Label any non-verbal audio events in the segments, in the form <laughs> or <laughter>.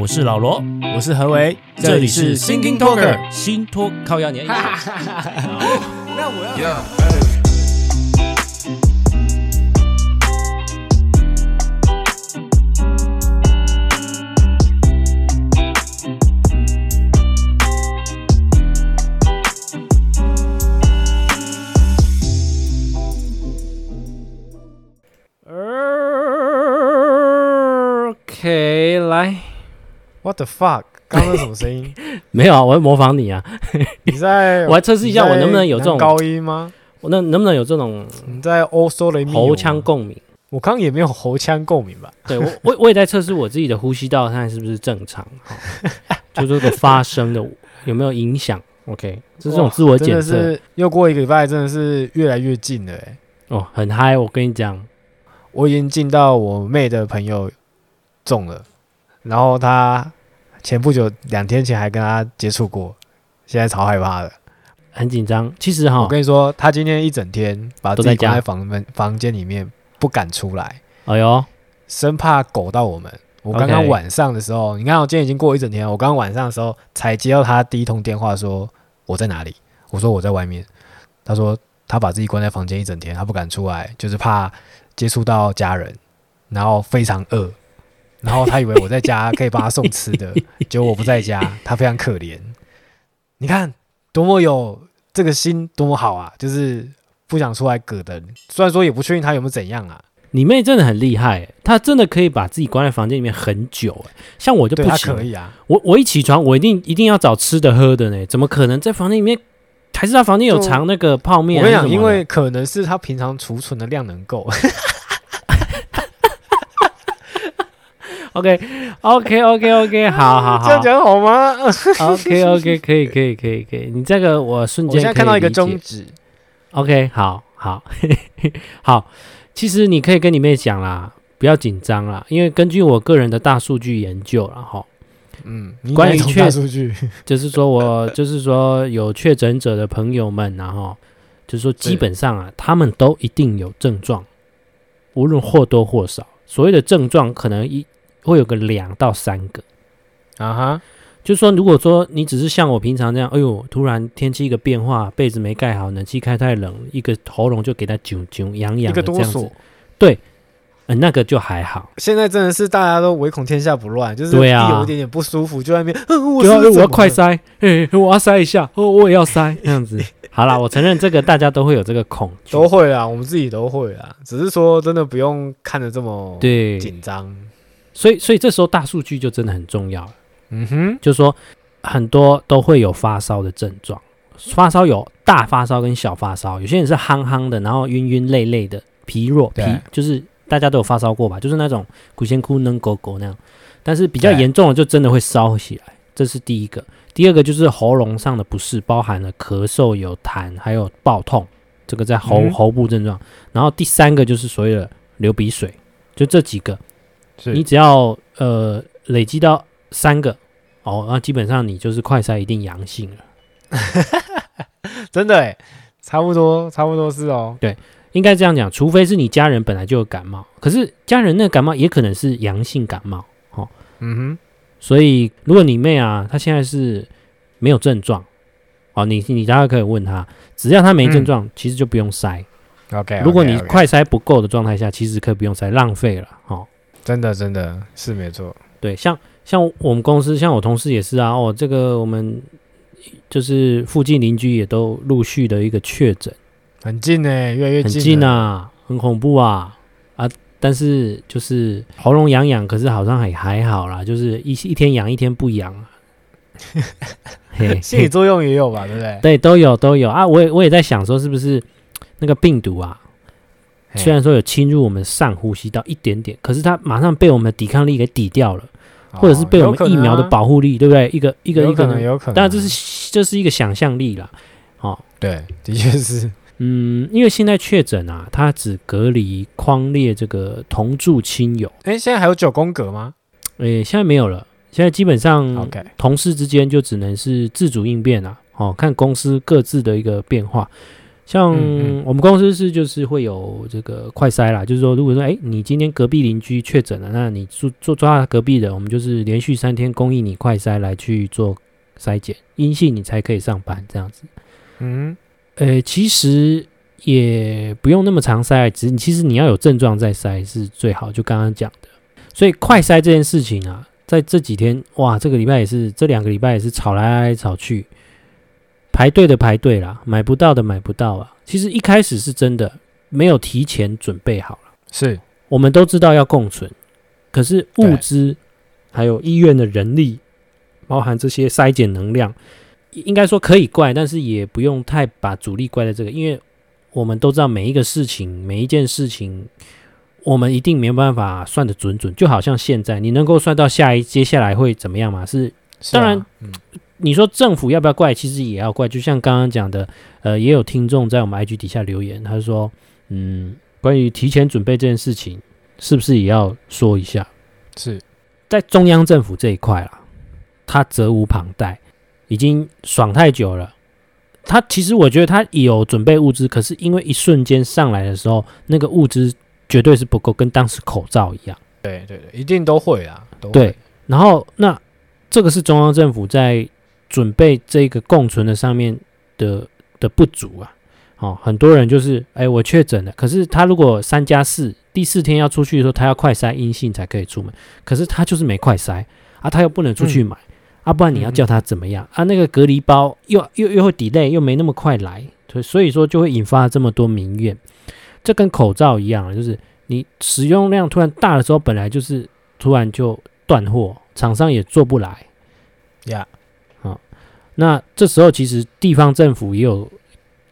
我是老罗，我是何为，这里是 Thinking Talker 新托靠压年。<laughs> 那我要。，What the fuck？刚刚是什么声音？<laughs> 没有啊，我在模仿你啊。<laughs> 你在？<laughs> 我来测试一下，我能不能有这种高音吗？我能能不能有这种？你在欧苏雷密喉腔共鸣？我刚刚也没有喉腔共鸣吧？对，我我我也在测试我自己的呼吸道，看是不是正常，就这个发声的有没有影响？OK，这是这种自我检测。又过一个礼拜，真的是越来越近了，哎，哦，很嗨！我跟你讲，我已经进到我妹的朋友中了。然后他前不久两天前还跟他接触过，现在超害怕的，很紧张。其实哈，我跟你说，他今天一整天把自己关在房门房间里面，不敢出来。哎呦，生怕狗到我们。我刚刚晚上的时候.你看我今天已经过一整天了，我刚刚晚上的时候才接到他第一通电话，说我在哪里？我说我在外面。他说他把自己关在房间一整天，他不敢出来，就是怕接触到家人，然后非常饿。然后他以为我在家可以帮他送吃的，结果我不在家，他非常可怜。你看多么有这个心，多么好啊！就是不想出来葛的。虽然说也不确定他有没有怎样啊。你妹真的很厉害，她真的可以把自己关在房间里面很久。像我就不行。可以啊。我我一起床，我一定一定要找吃的喝的呢。怎么可能在房间里面？还是他房间有藏那个泡面？我跟你讲，因为可能是他平常储存的量能够。<laughs> OK，OK，OK，OK，<laughs> 好好好，这样讲好吗？OK，OK，<laughs> 可以，可以，可以，可以。你这个我瞬间我现在看到一个中指。OK，好好 <laughs> 好。其实你可以跟你妹讲啦，不要紧张啦，因为根据我个人的大数据研究了哈。嗯，关于确数据，就是说我就是说有确诊者的朋友们，然后就是说基本上啊，他们都一定有症状，无论或多或少。所谓的症状，可能一。会有个两到三个，啊哈，就是说，如果说你只是像我平常这样，哎呦，突然天气一个变化，被子没盖好，冷气开太冷，一个喉咙就给它啾啾痒痒的这样子，对，嗯，那个就还好。现在真的是大家都唯恐天下不乱，就是一有一点点不舒服，就在那边，我要我要快塞，嘿，我要塞一下，哦，我也要塞，这样子。<laughs> 好啦，我承认这个大家都会有这个恐惧，都会啊，我们自己都会啊，只是说真的不用看得这么对。紧张。所以，所以这时候大数据就真的很重要了。嗯哼，就是说很多都会有发烧的症状，发烧有大发烧跟小发烧，有些人是憨憨的，然后晕晕累累的，疲弱疲，就是大家都有发烧过吧？就是那种骨仙哭能狗狗那样，但是比较严重的就真的会烧起来，这是第一个。第二个就是喉咙上的不适，包含了咳嗽、有痰，还有爆痛，这个在喉、嗯、喉部症状。然后第三个就是所谓的流鼻水，就这几个。你只要呃累积到三个哦，那基本上你就是快筛一定阳性了，<laughs> 真的哎，差不多差不多是哦，对，应该这样讲，除非是你家人本来就有感冒，可是家人那个感冒也可能是阳性感冒，哦，嗯哼，所以如果你妹啊，她现在是没有症状，哦，你你大概可以问她，只要她没症状，嗯、其实就不用筛，OK，, okay 如果你快筛不够的状态下，其实可以不用筛，浪费了，哦。真的，真的是没错。对，像像我们公司，像我同事也是啊。哦，这个我们就是附近邻居也都陆续的一个确诊，很近呢，越来越近，很近啊，很恐怖啊啊！但是就是喉咙痒痒，可是好像还还好啦，就是一一天痒一天不痒。<laughs> 嘿，心理作用也有吧，对不对？对，都有都有啊。我也我也在想说，是不是那个病毒啊？虽然说有侵入我们上呼吸道一点点，可是它马上被我们的抵抗力给抵掉了，或者是被我们疫苗的保护力，对不对？一个一个一个，有可能。当然这是这是一个想象力啦。哦，对，的确是。嗯，因为现在确诊啊，它只隔离框列这个同住亲友。哎，现在还有九宫格吗？哎，现在没有了。现在基本上同事之间就只能是自主应变了。哦，看公司各自的一个变化。像我们公司是就是会有这个快筛啦，就是说，如果说哎，你今天隔壁邻居确诊了，那你住做抓隔壁的，我们就是连续三天供应你快筛来去做筛检，阴性你才可以上班这样子。嗯，呃，其实也不用那么长筛，只其实你要有症状再筛是最好，就刚刚讲的。所以快筛这件事情啊，在这几天哇，这个礼拜也是，这两个礼拜也是吵来吵去。排队的排队啦，买不到的买不到啊。其实一开始是真的没有提前准备好了，是我们都知道要共存，可是物资还有医院的人力，包含这些筛检能量，应该说可以怪，但是也不用太把主力怪在这个，因为我们都知道每一个事情每一件事情，我们一定没有办法算得准准，就好像现在你能够算到下一接下来会怎么样吗？是，当然，嗯。你说政府要不要怪？其实也要怪，就像刚刚讲的，呃，也有听众在我们 IG 底下留言，他说，嗯，关于提前准备这件事情，是不是也要说一下？是在中央政府这一块啦，他责无旁贷，已经爽太久了。他其实我觉得他有准备物资，可是因为一瞬间上来的时候，那个物资绝对是不够，跟当时口罩一样。对对对，一定都会啊，都会。对，然后那这个是中央政府在。准备这个共存的上面的的不足啊，哦，很多人就是，哎，我确诊了，可是他如果三加四，第四天要出去的时候，他要快筛阴性才可以出门，可是他就是没快筛啊，他又不能出去买，嗯、啊，不然你要叫他怎么样、嗯、啊？那个隔离包又又又会 delay，又没那么快来，所以所以说就会引发这么多民怨。这跟口罩一样，就是你使用量突然大的时候，本来就是突然就断货，厂商也做不来，呀。那这时候其实地方政府也有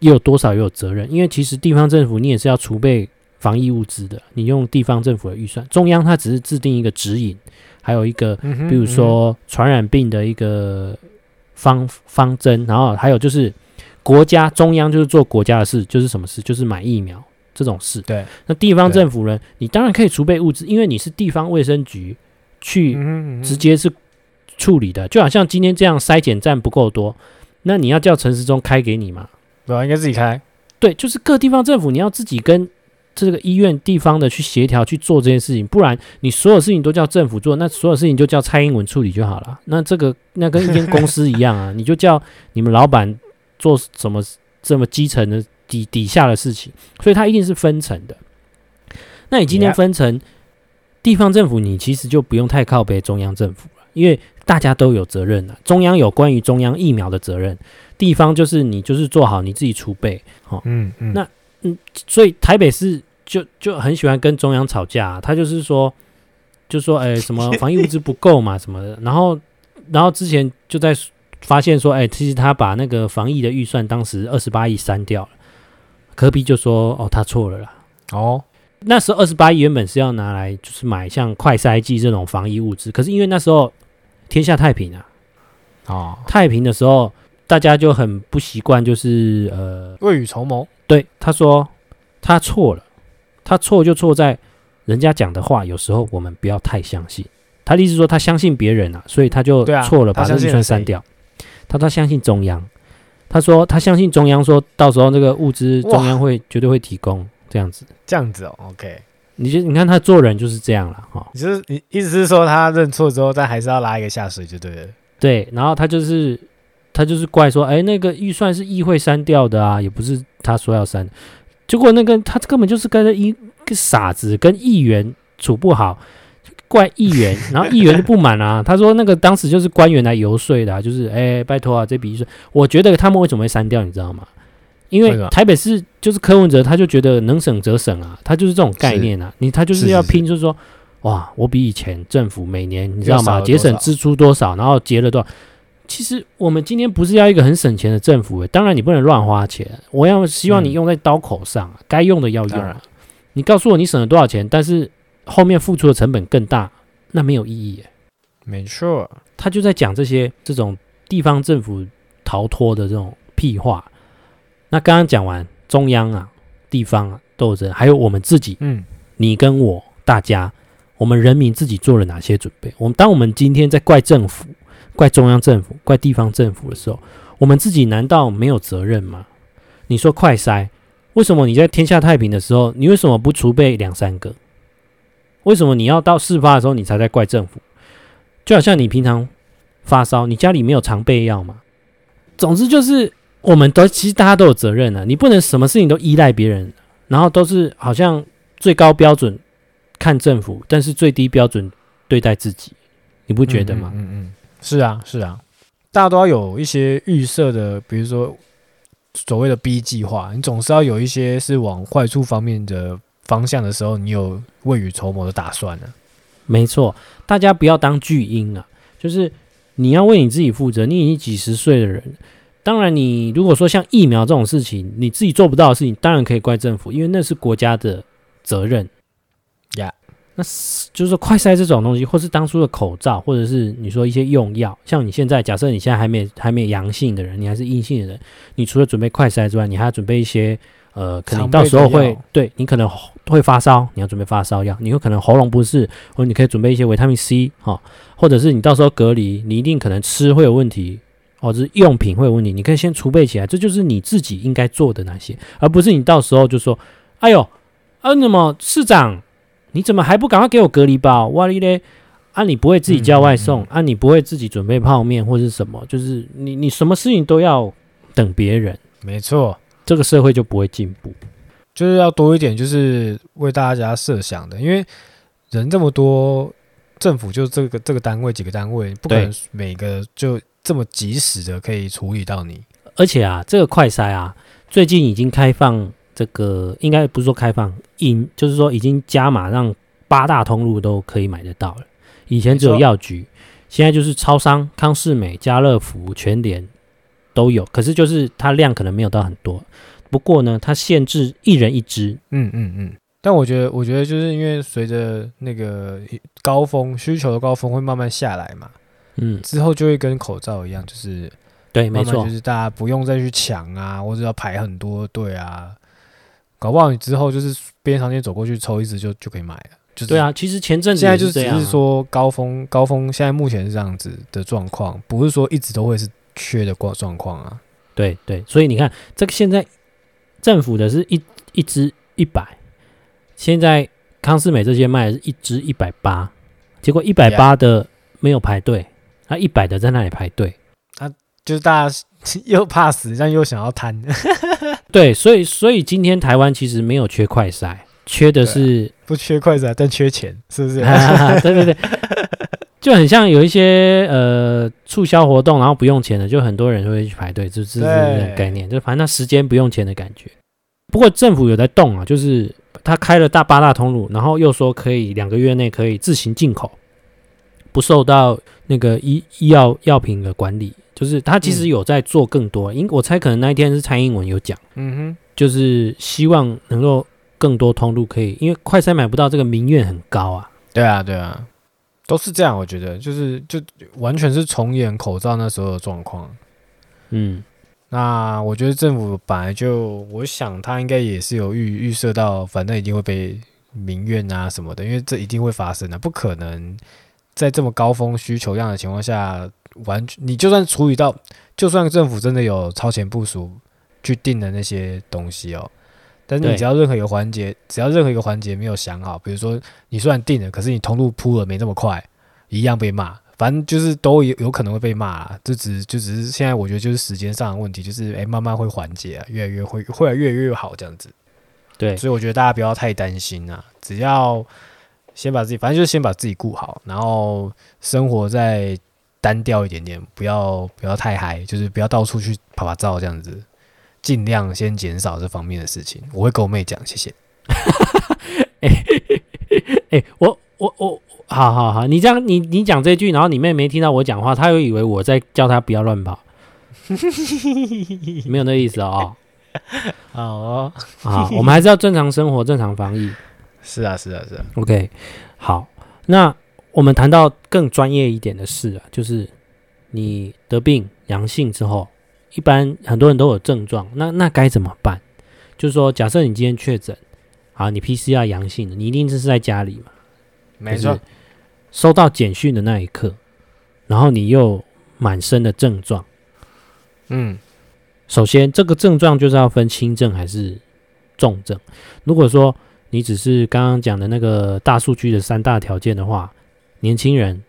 也有多少也有责任，因为其实地方政府你也是要储备防疫物资的，你用地方政府的预算，中央它只是制定一个指引，还有一个比如说传染病的一个方方针，然后还有就是国家中央就是做国家的事，就是什么事，就是买疫苗这种事。对，那地方政府呢，你当然可以储备物资，因为你是地方卫生局去直接是。处理的就好像今天这样筛检站不够多，那你要叫陈时中开给你吗？对啊，应该自己开。对，就是各地方政府你要自己跟这个医院地方的去协调去做这件事情，不然你所有事情都叫政府做，那所有事情就叫蔡英文处理就好了。那这个 <laughs> 那跟一间公司一样啊，你就叫你们老板做什么这么基层的底底下的事情，所以它一定是分层的。那你今天分成地方政府，你其实就不用太靠北中央政府了，因为。大家都有责任的，中央有关于中央疫苗的责任，地方就是你就是做好你自己储备，哦，嗯嗯，那嗯，所以台北市就就很喜欢跟中央吵架，啊，他就是说，就说哎、欸、<laughs> 什么防疫物资不够嘛什么的，然后然后之前就在发现说，哎、欸，其实他把那个防疫的预算当时二十八亿删掉了，柯 P 就说哦他错了啦，哦，那时候二十八亿原本是要拿来就是买像快筛剂这种防疫物资，可是因为那时候。天下太平啊！哦，太平的时候，大家就很不习惯，就是呃，未雨绸缪。对，他说他错了，他错就错在人家讲的话，有时候我们不要太相信。他的意思说他相信别人啊，所以他就错了，把这预算删掉。他他相信中央，他说他相信中央，说到时候那个物资中央会绝对会提供，这样子，这样子哦，OK。你就你看他做人就是这样了哈，你就是你意思是说他认错之后，但还是要拉一个下水就对了。对，然后他就是他就是怪说，哎，那个预算是议会删掉的啊，也不是他说要删。结果那个他根本就是跟一个傻子跟议员处不好，怪议员，然后议员就不满啊，<laughs> 他说那个当时就是官员来游说的啊，就是哎拜托啊这笔预算，我觉得他们为什么会删掉，你知道吗？因为台北市就是柯文哲，他就觉得能省则省啊，他就是这种概念啊。你他就是要拼，就是说，哇，我比以前政府每年你知道吗？节省支出多少，然后节了多少。其实我们今天不是要一个很省钱的政府，当然你不能乱花钱。我要希望你用在刀口上，该用的要用。你告诉我你省了多少钱，但是后面付出的成本更大，那没有意义。没错，他就在讲这些这种地方政府逃脱的这种屁话。那刚刚讲完中央啊、地方啊斗争，还有我们自己，嗯，你跟我大家，我们人民自己做了哪些准备？我们当我们今天在怪政府、怪中央政府、怪地方政府的时候，我们自己难道没有责任吗？你说快筛，为什么你在天下太平的时候，你为什么不储备两三个？为什么你要到事发的时候你才在怪政府？就好像你平常发烧，你家里没有常备药吗？总之就是，我们都其实大家都有责任啊，你不能什么事情都依赖别人，然后都是好像最高标准看政府，但是最低标准对待自己，你不觉得吗？嗯嗯，嗯，是啊是啊，大家都要有一些预设的，比如说所谓的 B 计划，你总是要有一些是往坏处方面的。方向的时候，你有未雨绸缪的打算呢？没错，大家不要当巨婴啊！就是你要为你自己负责。你已经几十岁的人，当然，你如果说像疫苗这种事情，你自己做不到的事情，当然可以怪政府，因为那是国家的责任呀。Yeah. 那就是说，快筛这种东西，或是当初的口罩，或者是你说一些用药，像你现在假设你现在还没还没阳性的人，你还是阴性的人，你除了准备快筛之外，你还要准备一些。呃，可能到时候会对你可能会发烧，你要准备发烧药。你有可能喉咙不适，或者你可以准备一些维他命 C 哈、哦，或者是你到时候隔离，你一定可能吃会有问题，或者是用品会有问题，你可以先储备起来。这就是你自己应该做的那些，而不是你到时候就说：“哎呦，啊，那么市长，你怎么还不赶快给我隔离包？哇哩嘞！啊，你不会自己叫外送，嗯嗯嗯啊，你不会自己准备泡面或是什么？就是你你什么事情都要等别人，没错。”这个社会就不会进步，就是要多一点，就是为大家设想的，因为人这么多，政府就这个这个单位几个单位，不可能每个就这么及时的可以处理到你。而且啊，这个快筛啊，最近已经开放，这个应该不是说开放，引就是说已经加码，让八大通路都可以买得到了。以前只有药局，现在就是超商、康是美、家乐福、全联。都有，可是就是它量可能没有到很多。不过呢，它限制一人一支。嗯嗯嗯。但我觉得，我觉得就是因为随着那个高峰需求的高峰会慢慢下来嘛，嗯，之后就会跟口罩一样，就是对，没错，就是大家不用再去抢啊，或者要排很多队啊。搞不好你之后就是边商店走过去抽一支就就可以买了。就是对啊，其实前阵子现在就只是说高峰高峰，现在目前是这样子的状况，不是说一直都会是。缺的状状况啊，对对，所以你看，这个现在政府的是一一支一百，现在康斯美这些卖的是一支一百八，结果一百八的没有排队，那一百的在那里排队，啊，就是大家 <laughs> 又怕死，但又想要贪，<laughs> 对，所以所以今天台湾其实没有缺快筛，缺的是不缺快筛，但缺钱，是不是？<laughs> 对对对。就很像有一些呃促销活动，然后不用钱的，就很多人就会去排队，就是这个概念，就反正他时间不用钱的感觉。不过政府有在动啊，就是他开了大八大通路，然后又说可以两个月内可以自行进口，不受到那个医医药药品的管理。就是他其实有在做更多，因、嗯、我猜可能那一天是蔡英文有讲，嗯哼，就是希望能够更多通路可以，因为快筛买不到，这个民怨很高啊。对啊，对啊。都是这样，我觉得就是就完全是重演口罩那时候的状况。嗯，那我觉得政府本来就，我想他应该也是有预预设到，反正一定会被民怨啊什么的，因为这一定会发生的，不可能在这么高峰需求量的情况下，完全你就算处理到，就算政府真的有超前部署去定的那些东西哦。但是你只要任何一个环节，只要任何一个环节没有想好，比如说你虽然定了，可是你通路铺了没那么快，一样被骂。反正就是都有有可能会被骂，这只就只是现在我觉得就是时间上的问题，就是哎、欸、慢慢会缓解啊，越来越会会越来越好这样子。对，所以我觉得大家不要太担心啊，只要先把自己，反正就是先把自己顾好，然后生活再单调一点点，不要不要太嗨，就是不要到处去拍拍照这样子。尽量先减少这方面的事情，我会跟我妹讲，谢谢。哎 <laughs> 哎、欸欸，我我我，好好好，你这样你你讲这句，然后你妹没听到我讲话，她又以为我在叫她不要乱跑，<laughs> 没有那意思哦。好哦，好，我们还是要正常生活，正常防疫。是啊，是啊，是啊。OK，好，那我们谈到更专业一点的事啊，就是你得病阳性之后。一般很多人都有症状，那那该怎么办？就是说，假设你今天确诊，啊，你 PCR 阳性的，你一定是在家里嘛？没错。收到简讯的那一刻，然后你又满身的症状，嗯，首先这个症状就是要分轻症还是重症。如果说你只是刚刚讲的那个大数据的三大条件的话，年轻人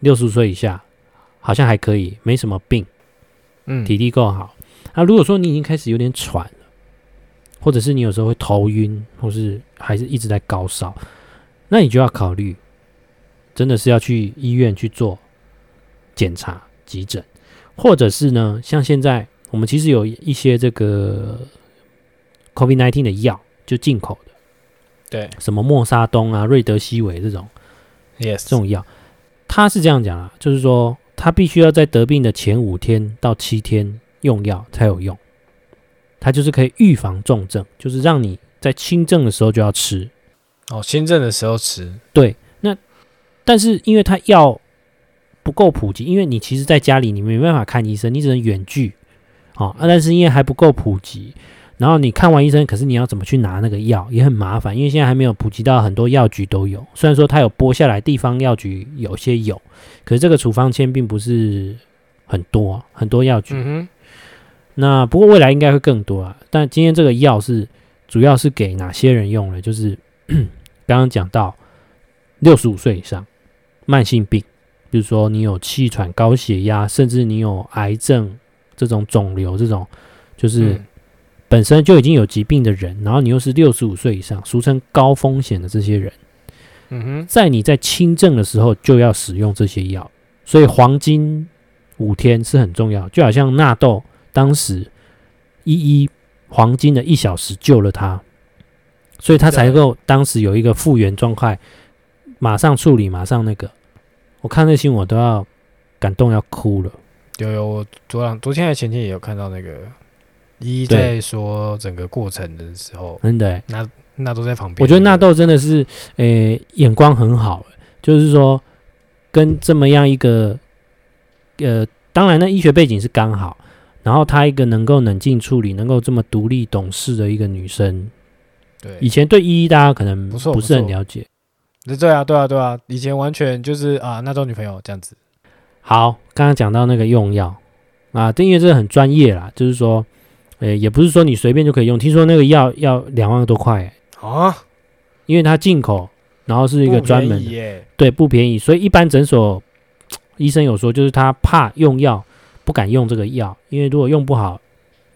六十岁以下好像还可以，没什么病，嗯，体力够好。那如果说你已经开始有点喘了，或者是你有时候会头晕，或是还是一直在高烧，那你就要考虑，真的是要去医院去做检查、急诊，或者是呢，像现在我们其实有一些这个 COVID-19 的药，就进口的，对，什么莫沙东啊、瑞德西韦这种，yes，这种药，他是这样讲啊，就是说他必须要在得病的前五天到七天用药才有用，它就是可以预防重症，就是让你在轻症的时候就要吃。哦，轻症的时候吃。对，那但是因为它药不够普及，因为你其实在家里你没办法看医生，你只能远距。哦，啊，但是因为还不够普及，然后你看完医生，可是你要怎么去拿那个药也很麻烦，因为现在还没有普及到很多药局都有。虽然说它有拨下来，地方药局有些有，可是这个处方签并不是很多，很多药局。那不过未来应该会更多啊。但今天这个药是主要是给哪些人用的？就是 <clears throat> 刚刚讲到六十五岁以上慢性病，比如说你有气喘、高血压，甚至你有癌症这种肿瘤这种，就是本身就已经有疾病的人，然后你又是六十五岁以上，俗称高风险的这些人，嗯哼，在你在轻症的时候就要使用这些药，所以黄金五天是很重要，就好像纳豆。当时一一黄金的一小时救了他，所以他才够当时有一个复原状态，马上处理，马上那个。我看那新闻我都要感动要哭了。有有，我昨晚昨天还前天也有看到那个一一在说整个过程的时候，真的，纳纳豆在旁边。我觉得纳豆真的是，诶、欸，眼光很好，就是说跟这么样一个，呃，当然那医学背景是刚好。然后她一个能够冷静处理、能够这么独立懂事的一个女生，对，以前对依依大家可能不是很了解，对啊，对啊，对啊，以前完全就是啊，那种女朋友这样子。好，刚刚讲到那个用药啊，因为这个很专业啦，就是说，诶，也不是说你随便就可以用，听说那个药要两万多块啊，因为它进口，然后是一个专门的，对，不便宜，所以一般诊所医生有说，就是他怕用药。不敢用这个药，因为如果用不好，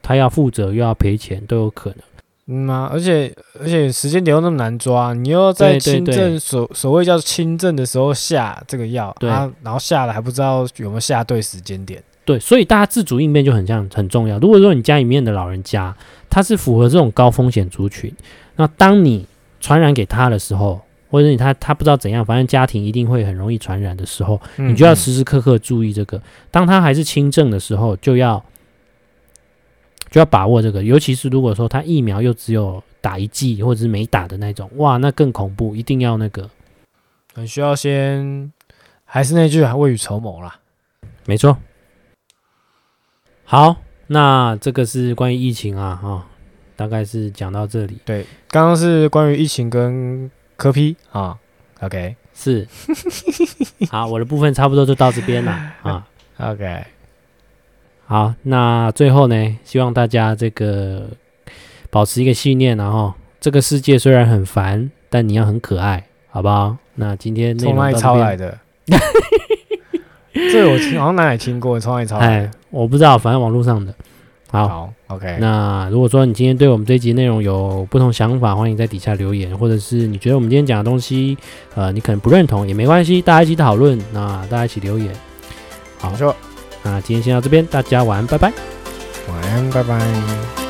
他要负责又要赔钱都有可能。嗯啊，而且而且时间点又那么难抓，你又要在轻症所所谓叫轻症的时候下这个药，对、啊，然后下了还不知道有没有下对时间点。对，所以大家自主应变就很像很重要。如果说你家里面的老人家他是符合这种高风险族群，那当你传染给他的时候，或者你他他不知道怎样，反正家庭一定会很容易传染的时候，你就要时时刻刻注意这个。当他还是轻症的时候，就要就要把握这个。尤其是如果说他疫苗又只有打一剂或者是没打的那种，哇，那更恐怖，一定要那个，很需要先，还是那句啊，未雨绸缪啦。没错。好，那这个是关于疫情啊，哈，大概是讲到这里。对，刚刚是关于疫情跟。科批啊，OK，是，<laughs> 好，我的部分差不多就到这边了啊，OK，好，那最后呢，希望大家这个保持一个信念，然后这个世界虽然很烦，但你要很可爱，好不好？那今天从哪里抄来的？这我听好像哪里听过，从哪里抄来的？我不知道，反正网络上的。好，好，OK。那如果说你今天对我们这一集内容有不同想法，欢迎在底下留言，或者是你觉得我们今天讲的东西，呃，你可能不认同也没关系，大家一起讨论，那大家一起留言。好。那今天先到这边，大家晚安，拜拜。晚安，拜拜。